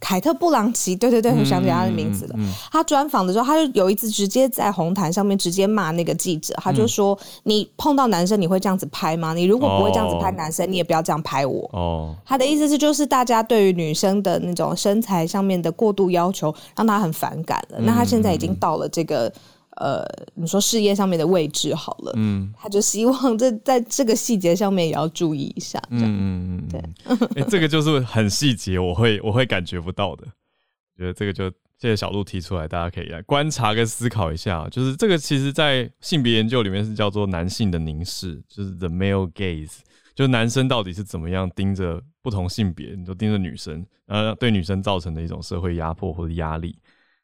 凯特·布朗奇，对对对，我想起他的名字了。他专访的时候，他就有一次直接在红毯上面直接骂那个记者，他就说：“你碰到男生你会这样子拍吗？你如果不会这样子拍男生，你也不要这样拍我。”哦，他的意思是就是大家对于女生的那种身材上面的过度要求，让他很反感了。那他现在已经到了这个。呃，你说事业上面的位置好了，嗯，他就希望这在这个细节上面也要注意一下，嗯嗯嗯，对，这个就是很细节，我会我会感觉不到的，觉得这个就谢谢小鹿提出来，大家可以来观察跟思考一下，就是这个其实在性别研究里面是叫做男性的凝视，就是 the male gaze，就是男生到底是怎么样盯着不同性别，你就盯着女生，然后对女生造成的一种社会压迫或者压力。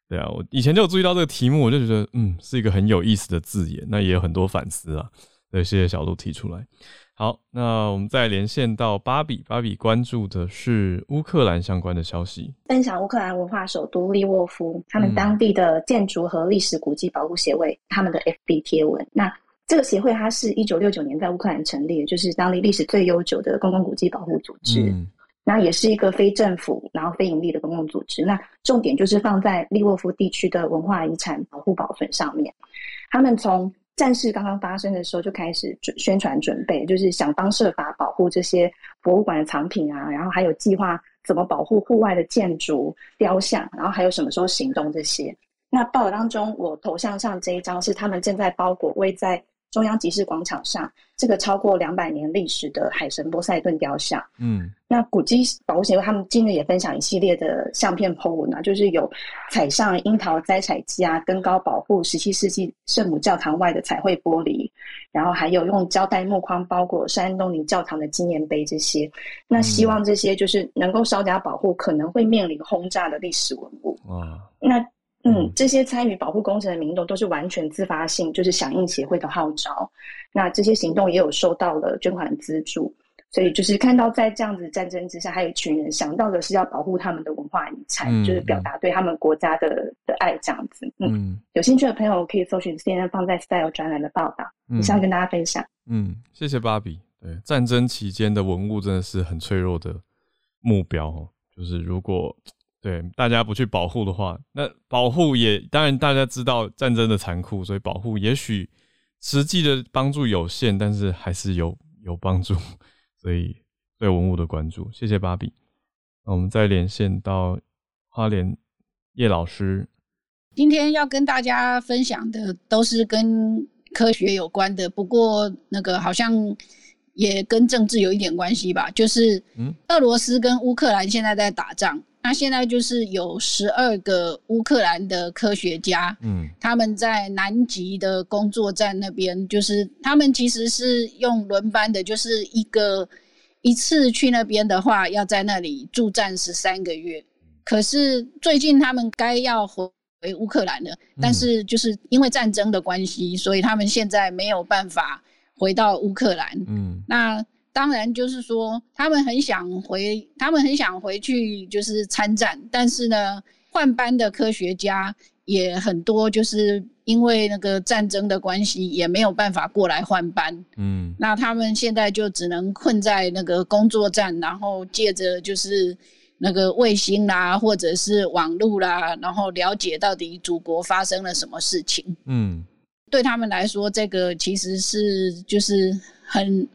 对啊，我以前就有注意到这个题目，我就觉得嗯，是一个很有意思的字眼，那也有很多反思啊。对，谢谢小鹿提出来。好，那我们再连线到芭比，芭比关注的是乌克兰相关的消息，分享乌克兰文化首都利沃夫他们当地的建筑和历史古迹保护协会他们的 FB 贴文。那这个协会它是一九六九年在乌克兰成立，就是当地历史最悠久的公共古迹保护组织。那也是一个非政府，然后非盈利的公共组织。那重点就是放在利沃夫地区的文化遗产保护保存上面。他们从战事刚刚发生的时候就开始准宣传准备，就是想方设法保护这些博物馆的藏品啊，然后还有计划怎么保护户外的建筑、雕像，然后还有什么时候行动这些。那报道当中，我头像上这一张是他们正在包裹位在。中央集市广场上，这个超过两百年历史的海神波塞顿雕像，嗯，那古迹保护协会他们今日也分享一系列的相片 po 文啊，就是有踩上樱桃摘采机啊，登高保护十七世纪圣母教堂外的彩绘玻璃，然后还有用胶带木框包裹山东尼教堂的纪念碑这些，那希望这些就是能够稍加保护可能会面临轰炸的历史文物。哇，那。嗯，这些参与保护工程的民众都是完全自发性，就是响应协会的号召。那这些行动也有受到了捐款资助，所以就是看到在这样子战争之下，还有一群人想到的是要保护他们的文化遗产，就是表达对他们国家的的爱这样子。嗯，有兴趣的朋友可以搜寻现在放在 Style 专栏的报道，以上跟大家分享。嗯，谢谢芭比。对，战争期间的文物真的是很脆弱的目标哦，就是如果。对，大家不去保护的话，那保护也当然大家知道战争的残酷，所以保护也许实际的帮助有限，但是还是有有帮助。所以对文物的关注，谢谢芭比。那我们再连线到花莲叶老师，今天要跟大家分享的都是跟科学有关的，不过那个好像也跟政治有一点关系吧，就是嗯，俄罗斯跟乌克兰现在在打仗。那现在就是有十二个乌克兰的科学家，嗯，他们在南极的工作站那边，就是他们其实是用轮班的，就是一个一次去那边的话，要在那里驻站十三个月。可是最近他们该要回回乌克兰了，但是就是因为战争的关系，所以他们现在没有办法回到乌克兰。嗯，那。当然，就是说他们很想回，他们很想回去，就是参战。但是呢，换班的科学家也很多，就是因为那个战争的关系，也没有办法过来换班。嗯，那他们现在就只能困在那个工作站，然后借着就是那个卫星啦，或者是网络啦，然后了解到底祖国发生了什么事情。嗯，对他们来说，这个其实是就是很。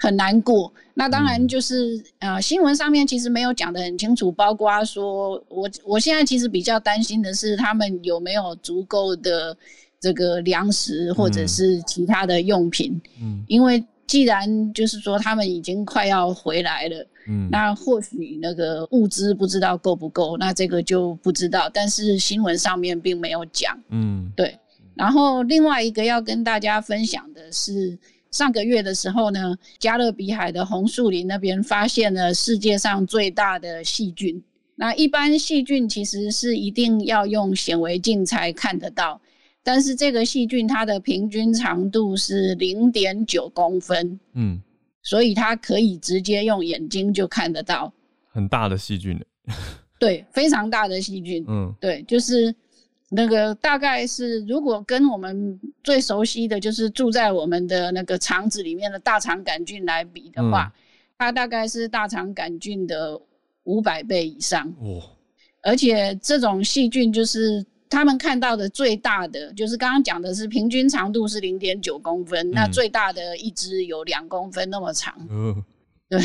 很难过，那当然就是呃，新闻上面其实没有讲的很清楚，包括说我我现在其实比较担心的是他们有没有足够的这个粮食或者是其他的用品，嗯，因为既然就是说他们已经快要回来了，嗯，那或许那个物资不知道够不够，那这个就不知道，但是新闻上面并没有讲，嗯，对，然后另外一个要跟大家分享的是。上个月的时候呢，加勒比海的红树林那边发现了世界上最大的细菌。那一般细菌其实是一定要用显微镜才看得到，但是这个细菌它的平均长度是零点九公分，嗯，所以它可以直接用眼睛就看得到。很大的细菌 对，非常大的细菌，嗯，对，就是。那个大概是，如果跟我们最熟悉的就是住在我们的那个肠子里面的大肠杆菌来比的话，它大概是大肠杆菌的五百倍以上。哦，而且这种细菌就是他们看到的最大的，就是刚刚讲的是平均长度是零点九公分，那最大的一只有两公分那么长。嗯，对，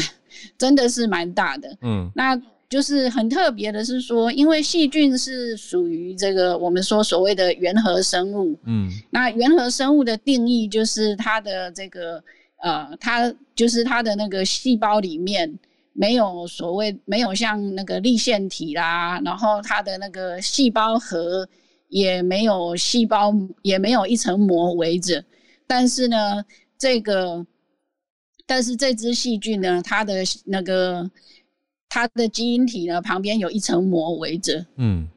真的是蛮大的。嗯，那。就是很特别的是说，因为细菌是属于这个我们说所谓的原核生物，嗯，那原核生物的定义就是它的这个呃，它就是它的那个细胞里面没有所谓没有像那个立腺体啦，然后它的那个细胞核也没有细胞也没有一层膜围着，但是呢，这个但是这只细菌呢，它的那个。它的基因体呢，旁边有一层膜围着，嗯，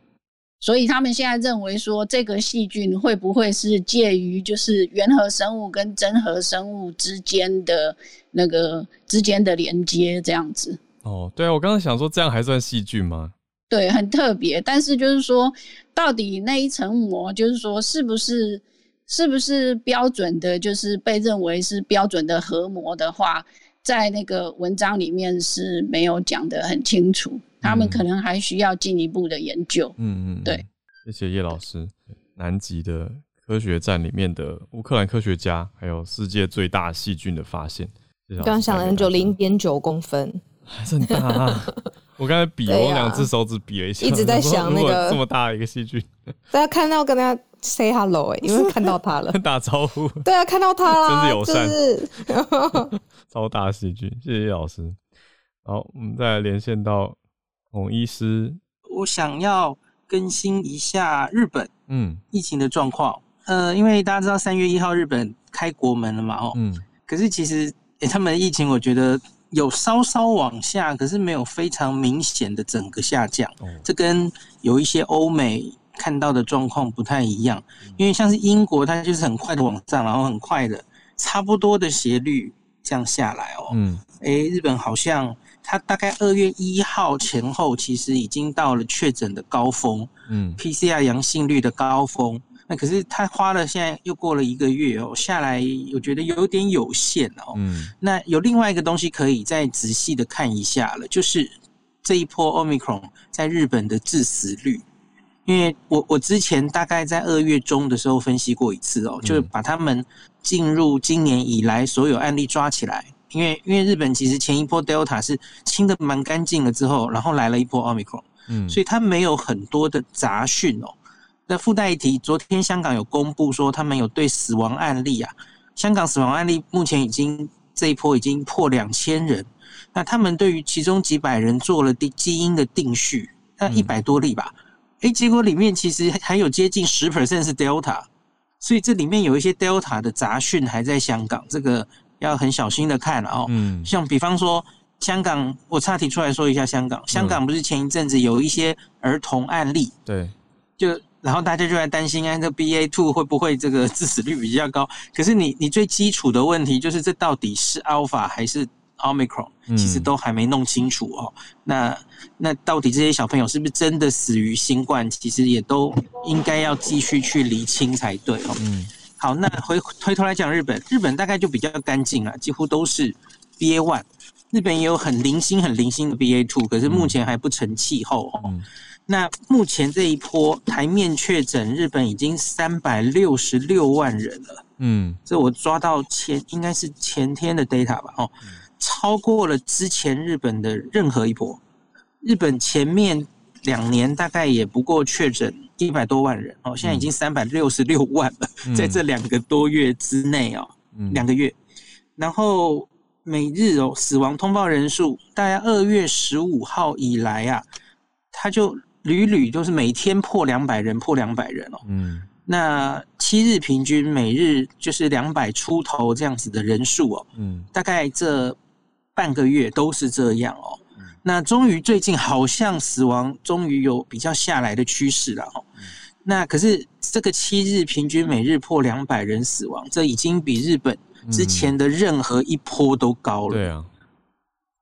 所以他们现在认为说，这个细菌会不会是介于就是原核生物跟真核生物之间的那个之间的连接这样子？哦，对啊，我刚刚想说，这样还算细菌吗？对，很特别。但是就是说，到底那一层膜，就是说，是不是是不是标准的，就是被认为是标准的核膜的话？在那个文章里面是没有讲的很清楚，他们可能还需要进一步的研究。嗯嗯，对。谢谢叶老师。南极的科学站里面的乌克兰科学家，还有世界最大细菌的发现。刚刚想了很久，零点九公分，还是很大。我刚才比，我两只手指比了一下，一直在想那个这么大的一个细菌。大家看到跟大家 say hello 哎，因为 看到他了，打招呼。对啊，看到他了，真是友善。超大喜剧，谢谢老师。好，我们再连线到孔医师。我想要更新一下日本嗯疫情的状况。呃，因为大家知道三月一号日本开国门了嘛，哦，嗯，可是其实他们的疫情我觉得有稍稍往下，可是没有非常明显的整个下降。这跟有一些欧美看到的状况不太一样，因为像是英国，它就是很快的往上，然后很快的差不多的斜率。这样下来哦，嗯，诶，日本好像它大概二月一号前后，其实已经到了确诊的高峰，嗯，PCR 阳性率的高峰。那可是它花了现在又过了一个月哦，下来我觉得有点有限哦。嗯，那有另外一个东西可以再仔细的看一下了，就是这一波 Omicron 在日本的致死率，因为我我之前大概在二月中的时候分析过一次哦，就是把他们。进入今年以来所有案例抓起来，因为因为日本其实前一波 Delta 是清的蛮干净了之后，然后来了一波 Omicron，嗯，所以它没有很多的杂讯哦。那附带一提，昨天香港有公布说他们有对死亡案例啊，香港死亡案例目前已经这一波已经破两千人，那他们对于其中几百人做了定基因的定序，那一百多例吧，诶，结果里面其实还有接近十 percent 是 Delta。所以这里面有一些 Delta 的杂讯还在香港，这个要很小心的看哦。嗯，像比方说香港，我岔提出来说一下香港。香港不是前一阵子有一些儿童案例，对，就然后大家就在担心，哎，这 BA two 会不会这个致死率比较高？可是你你最基础的问题就是这到底是 Alpha 还是？Omicron 其实都还没弄清楚哦，那那到底这些小朋友是不是真的死于新冠？其实也都应该要继续去厘清才对哦。嗯，好，那回回头来讲日本，日本大概就比较干净了，几乎都是 BA one。日本也有很零星、很零星的 BA two，可是目前还不成气候哦。那目前这一波台面确诊，日本已经三百六十六万人了。嗯，这我抓到前应该是前天的 data 吧？哦。超过了之前日本的任何一波，日本前面两年大概也不过确诊一百多万人哦，现在已经三百六十六万了，在这两个多月之内哦，两个月，然后每日哦死亡通报人数，大概二月十五号以来啊，他就屡屡都是每天破两百人，破两百人哦，嗯，那七日平均每日就是两百出头这样子的人数哦，嗯，大概这。半个月都是这样哦，那终于最近好像死亡终于有比较下来的趋势了哦。那可是这个七日平均每日破两百人死亡，这已经比日本之前的任何一波都高了。对啊，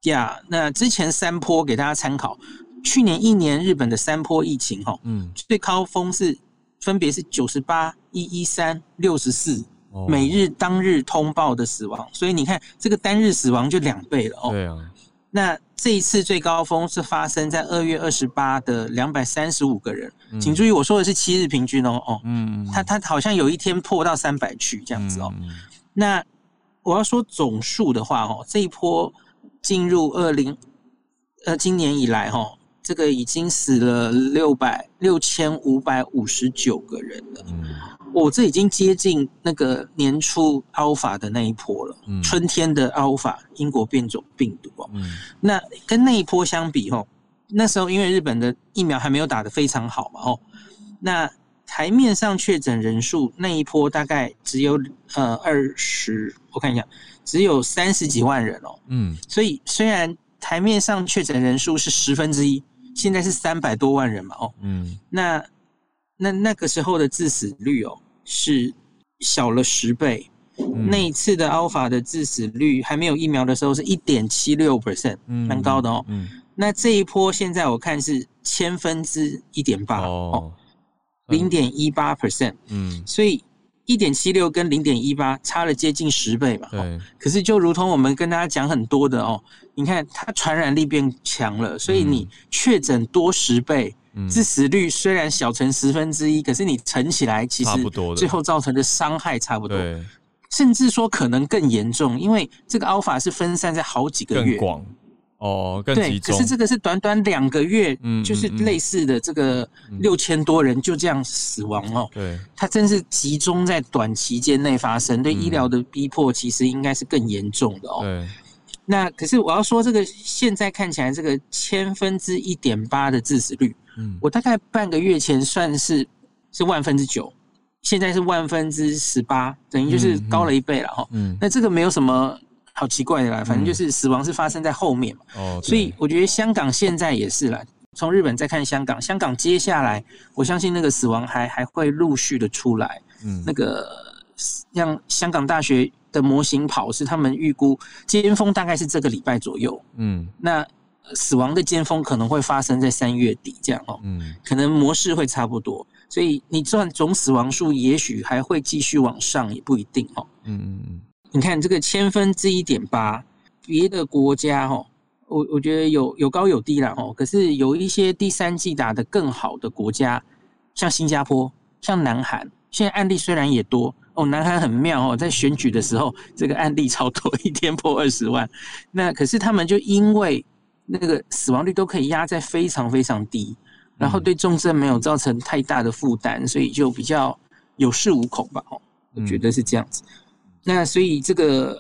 呀，那之前三波给大家参考，去年一年日本的三波疫情哈，嗯，最高峰是分别是九十八、一一三、六十四。每日当日通报的死亡，所以你看这个单日死亡就两倍了哦。对啊，那这一次最高峰是发生在二月二十八的两百三十五个人，请注意我说的是七日平均哦哦，嗯，他他好像有一天破到三百去这样子哦。那我要说总数的话哦，这一波进入二零呃今年以来哦。这个已经死了六百六千五百五十九个人了，我这已经接近那个年初 Alpha 的那一波了，春天的 Alpha 英国变种病毒哦，那跟那一波相比哦，那时候因为日本的疫苗还没有打得非常好嘛哦，那台面上确诊人数那一波大概只有呃二十，我看一下，只有三十几万人哦，嗯，所以虽然台面上确诊人数是十分之一。现在是三百多万人嘛，哦，嗯，那那那个时候的致死率哦是小了十倍，那一次的 Alpha 的致死率还没有疫苗的时候是一点七六 percent，蛮高的哦，嗯，那这一波现在我看是千分之一点八哦，零点一八 percent，嗯，所以。一点七六跟零点一八差了接近十倍嘛？对。可是就如同我们跟大家讲很多的哦，你看它传染力变强了，所以你确诊多十倍，致死率虽然小成十分之一，可是你乘起来其实最后造成的伤害差不多，甚至说可能更严重，因为这个 Alpha 是分散在好几个月。哦，更集中。可是这个是短短两个月，就是类似的这个六千多人就这样死亡哦。对，它真是集中在短期间内发生，对医疗的逼迫其实应该是更严重的哦。对。那可是我要说，这个现在看起来这个千分之一点八的致死率，嗯，我大概半个月前算是是万分之九，现在是万分之十八，等于就是高了一倍了哈。嗯。那这个没有什么。好奇怪的啦，反正就是死亡是发生在后面嘛，哦，所以我觉得香港现在也是啦。从日本再看香港，香港接下来我相信那个死亡还还会陆续的出来。嗯，那个像香港大学的模型跑是他们预估尖峰大概是这个礼拜左右。嗯，那死亡的尖峰可能会发生在三月底这样哦。嗯，可能模式会差不多，所以你算总死亡数也许还会继续往上，也不一定哦。嗯嗯嗯。你看这个千分之一点八，别的国家哦，我我觉得有有高有低啦哦。可是有一些第三季打得更好的国家，像新加坡、像南韩，现在案例虽然也多哦，南韩很妙哦，在选举的时候这个案例超多，一天破二十万。那可是他们就因为那个死亡率都可以压在非常非常低，然后对重症没有造成太大的负担，所以就比较有恃无恐吧哦，我觉得是这样子。那所以这个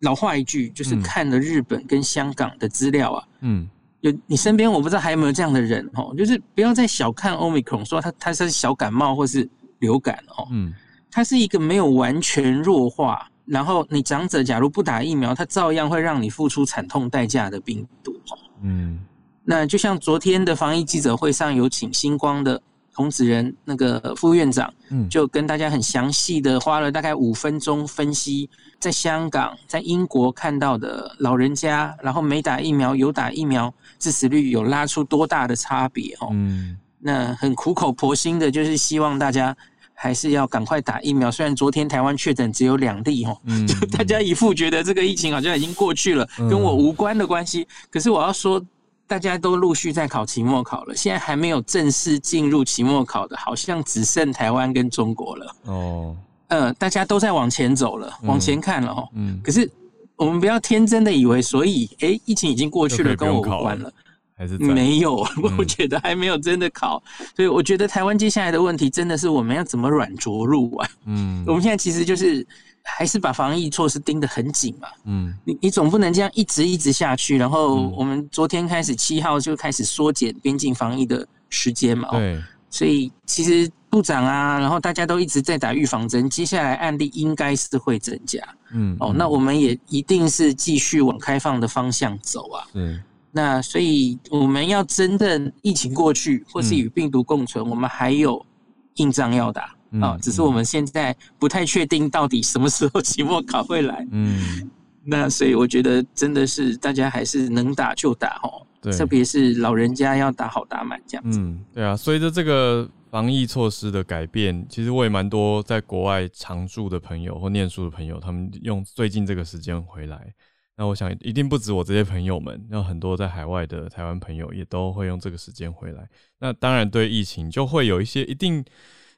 老话一句，就是看了日本跟香港的资料啊，嗯，有你身边我不知道还有没有这样的人哦，就是不要再小看 omicron，说它它是小感冒或是流感哦，嗯，它是一个没有完全弱化，然后你长者假如不打疫苗，它照样会让你付出惨痛代价的病毒嗯，那就像昨天的防疫记者会上有请星光的。孔子仁那个副院长，嗯，就跟大家很详细的花了大概五分钟分析，在香港、在英国看到的老人家，然后没打疫苗、有打疫苗，致死率有拉出多大的差别哦。嗯，那很苦口婆心的，就是希望大家还是要赶快打疫苗。虽然昨天台湾确诊只有两例哦，就大家一副觉得这个疫情好像已经过去了，跟我无关的关系。可是我要说。大家都陆续在考期末考了，现在还没有正式进入期末考的，好像只剩台湾跟中国了。哦，呃，大家都在往前走了，往前看了哈。嗯。可是我们不要天真的以为，所以哎，疫情已经过去了，跟我无关了，还是没有？我觉得还没有真的考，所以我觉得台湾接下来的问题真的是我们要怎么软着陆啊？嗯，我们现在其实就是。还是把防疫措施盯得很紧嘛？嗯，你你总不能这样一直一直下去。然后我们昨天开始七号就开始缩减边境防疫的时间嘛。对，所以其实部长啊，然后大家都一直在打预防针，接下来案例应该是会增加。嗯，哦，那我们也一定是继续往开放的方向走啊。嗯，那所以我们要真正疫情过去，或是与病毒共存，我们还有硬仗要打。啊，只是我们现在不太确定到底什么时候期末考会来。嗯，那所以我觉得真的是大家还是能打就打哦。对，特别是老人家要打好打满这样子。嗯，对啊，随着这个防疫措施的改变，其实我也蛮多在国外常住的朋友或念书的朋友，他们用最近这个时间回来。那我想一定不止我这些朋友们，那很多在海外的台湾朋友也都会用这个时间回来。那当然对疫情就会有一些一定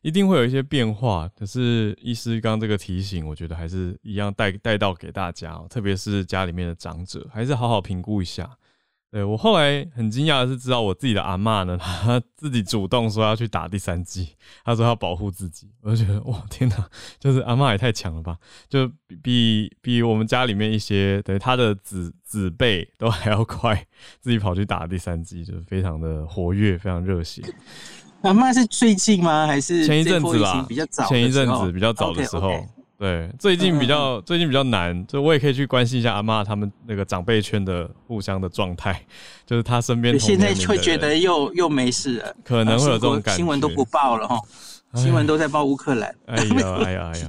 一定会有一些变化。可是医师刚这个提醒，我觉得还是一样带带到给大家，特别是家里面的长者，还是好好评估一下。对我后来很惊讶的是，知道我自己的阿妈呢，她 自己主动说要去打第三剂，她说要保护自己，我就觉得哇天哪，就是阿妈也太强了吧，就比比我们家里面一些对她的子子辈都还要快，自己跑去打第三剂，就是非常的活跃，非常热血。阿妈是最近吗？还是前一阵子吧？比较早，前一阵子比较早的时候。对，最近比较最近比较难，就我也可以去关心一下阿妈他们那个长辈圈的互相的状态，就是他身边现在会觉得又又没事了，可能会有这种感觉，新闻都不报了哈，新闻都在报乌克兰。哎呀哎呀哎呀，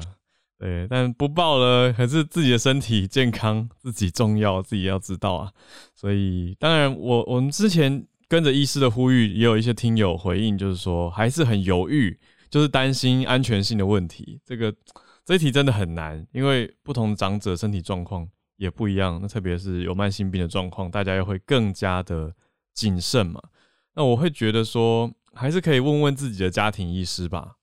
对，但不报了，可是自己的身体健康自己重要，自己要知道啊。所以当然，我我们之前跟着医师的呼吁，也有一些听友回应，就是说还是很犹豫，就是担心安全性的问题，这个。这一题真的很难，因为不同长者身体状况也不一样，那特别是有慢性病的状况，大家又会更加的谨慎嘛。那我会觉得说，还是可以问问自己的家庭医师吧，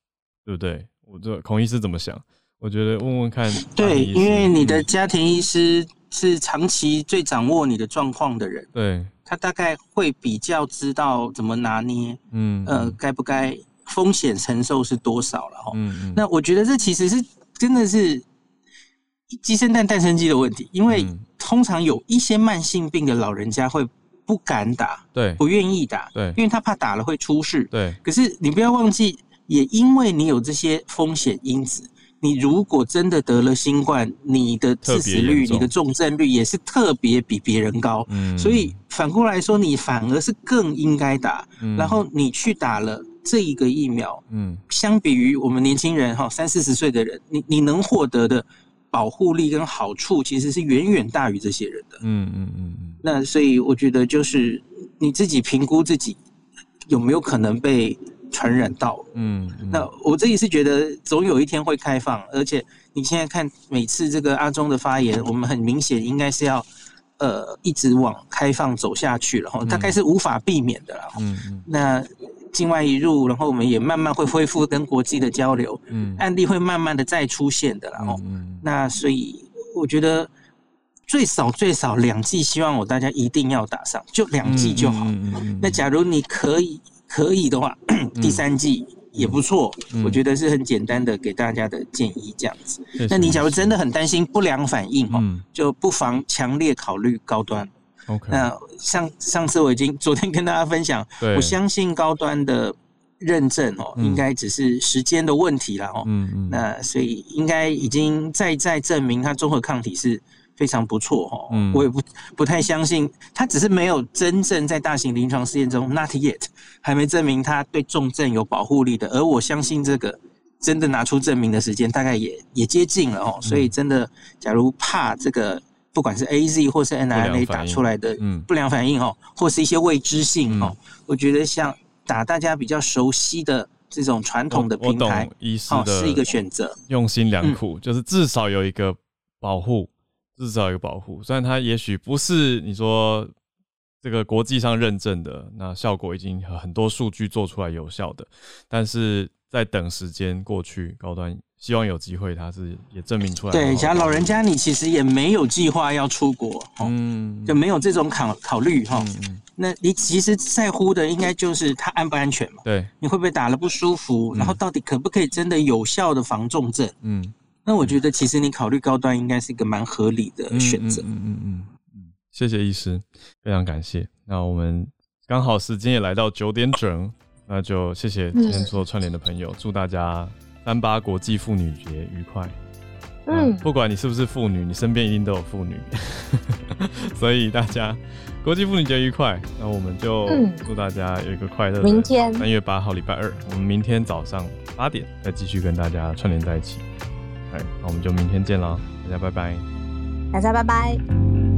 对不对？我这孔医师怎么想？我觉得问问看。对，因为你的家庭医师是长期最掌握你的状况的人，对，他大概会比较知道怎么拿捏，嗯，呃，该不该风险承受是多少了哈。嗯嗯。那我觉得这其实是。真的是鸡生蛋，蛋生鸡的问题，因为通常有一些慢性病的老人家会不敢打，对，不愿意打，对，因为他怕打了会出事，对。可是你不要忘记，也因为你有这些风险因子，你如果真的得了新冠，你的致死率、你的重症率也是特别比别人高，嗯。所以反过来说，你反而是更应该打，然后你去打了。这一个疫苗，嗯，相比于我们年轻人哈，三四十岁的人，你你能获得的保护力跟好处，其实是远远大于这些人的。嗯嗯嗯嗯。那所以我觉得，就是你自己评估自己有没有可能被传染到。嗯。那我自己是觉得，总有一天会开放，而且你现在看每次这个阿中的发言，我们很明显应该是要呃一直往开放走下去了哈，大概是无法避免的了。嗯嗯。那。境外一入，然后我们也慢慢会恢复跟国际的交流，嗯，案例会慢慢的再出现的，然后，那所以我觉得最少最少两剂，希望我大家一定要打上，就两剂就好。嗯那假如你可以可以的话，第三剂也不错，我觉得是很简单的给大家的建议这样子。那你假如真的很担心不良反应哦，就不妨强烈考虑高端。那上上次我已经 昨天跟大家分享，我相信高端的认证哦，应该只是时间的问题了哦。嗯嗯。那所以应该已经再再证明它综合抗体是非常不错哦。嗯。我也不不太相信，它只是没有真正在大型临床试验中，not yet，还没证明它对重症有保护力的。而我相信这个真的拿出证明的时间，大概也也接近了哦。所以真的，假如怕这个。不管是 A Z 或是 N I A 打出来的不良反应哦，或是一些未知性哦，我觉得像打大家比较熟悉的这种传统的平台，哦，是一个选择，用心良苦，就是至少有一个保护，至少有一个保护。虽然它也许不是你说这个国际上认证的，那效果已经很多数据做出来有效的，但是在等时间过去，高端。希望有机会，他是也证明出来。对，假如老人家你其实也没有计划要出国，嗯，就没有这种考考虑哈。那你其实在乎的应该就是他安不安全嘛？对，你会不会打了不舒服？然后到底可不可以真的有效的防重症？嗯，那我觉得其实你考虑高端应该是一个蛮合理的选择。嗯嗯嗯嗯，谢谢医师，非常感谢。那我们刚好时间也来到九点整，那就谢谢今天所有串联的朋友，祝大家。三八国际妇女节愉快！嗯，不管你是不是妇女，你身边一定都有妇女，所以大家国际妇女节愉快。那我们就祝大家有一个快乐。明天三月八号礼拜二，我们明天早上八点再继续跟大家串联在一起。哎，那我们就明天见了，大家拜拜。大家拜拜。